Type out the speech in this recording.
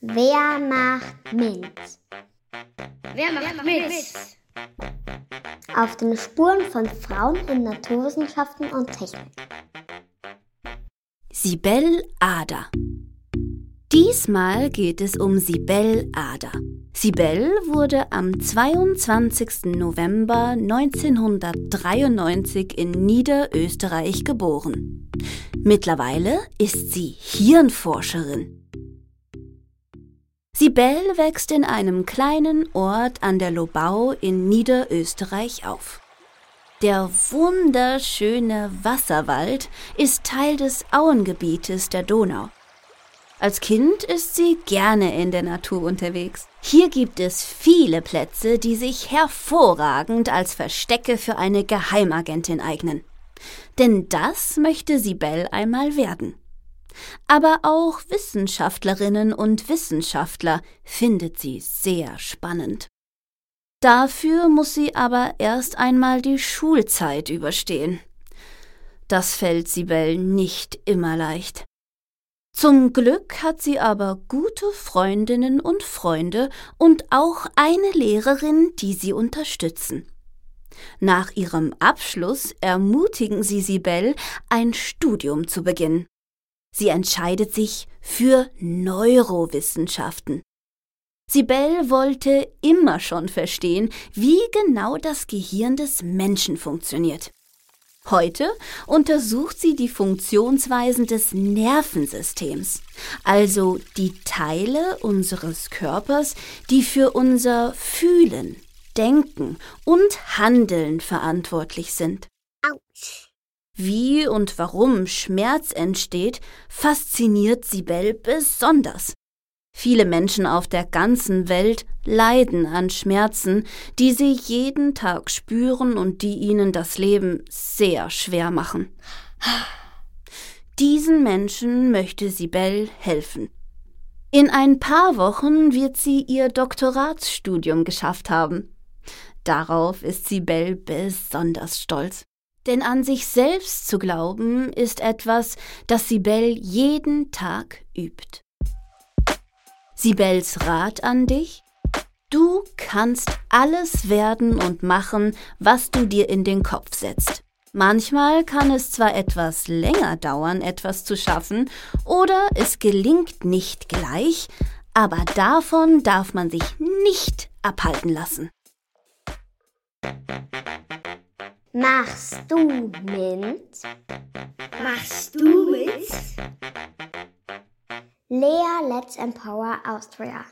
Wer macht mit? Wer macht mit? Auf den Spuren von Frauen in Naturwissenschaften und Technik. Sibel Ader. Diesmal geht es um Sibel Ader. Sibel wurde am 22. November 1993 in Niederösterreich geboren. Mittlerweile ist sie Hirnforscherin. Sibel wächst in einem kleinen Ort an der Lobau in Niederösterreich auf. Der wunderschöne Wasserwald ist Teil des Auengebietes der Donau. Als Kind ist sie gerne in der Natur unterwegs. Hier gibt es viele Plätze, die sich hervorragend als Verstecke für eine Geheimagentin eignen. Denn das möchte Sibel einmal werden. Aber auch Wissenschaftlerinnen und Wissenschaftler findet sie sehr spannend. Dafür muss sie aber erst einmal die Schulzeit überstehen. Das fällt Sibel nicht immer leicht. Zum Glück hat sie aber gute Freundinnen und Freunde und auch eine Lehrerin, die sie unterstützen. Nach ihrem Abschluss ermutigen sie Sibel, ein Studium zu beginnen. Sie entscheidet sich für Neurowissenschaften. Sibel wollte immer schon verstehen, wie genau das Gehirn des Menschen funktioniert. Heute untersucht sie die Funktionsweisen des Nervensystems, also die Teile unseres Körpers, die für unser Fühlen, Denken und Handeln verantwortlich sind. Autsch. Wie und warum Schmerz entsteht, fasziniert Sibel besonders. Viele Menschen auf der ganzen Welt leiden an Schmerzen, die sie jeden Tag spüren und die ihnen das Leben sehr schwer machen. Diesen Menschen möchte Sibel helfen. In ein paar Wochen wird sie ihr Doktoratsstudium geschafft haben. Darauf ist Sibel besonders stolz. Denn an sich selbst zu glauben ist etwas, das Sibel jeden Tag übt. Sibels Rat an dich? Du kannst alles werden und machen, was du dir in den Kopf setzt. Manchmal kann es zwar etwas länger dauern, etwas zu schaffen, oder es gelingt nicht gleich, aber davon darf man sich nicht abhalten lassen. Machst du mit? Machst du mit? Lea Let's Empower Austria.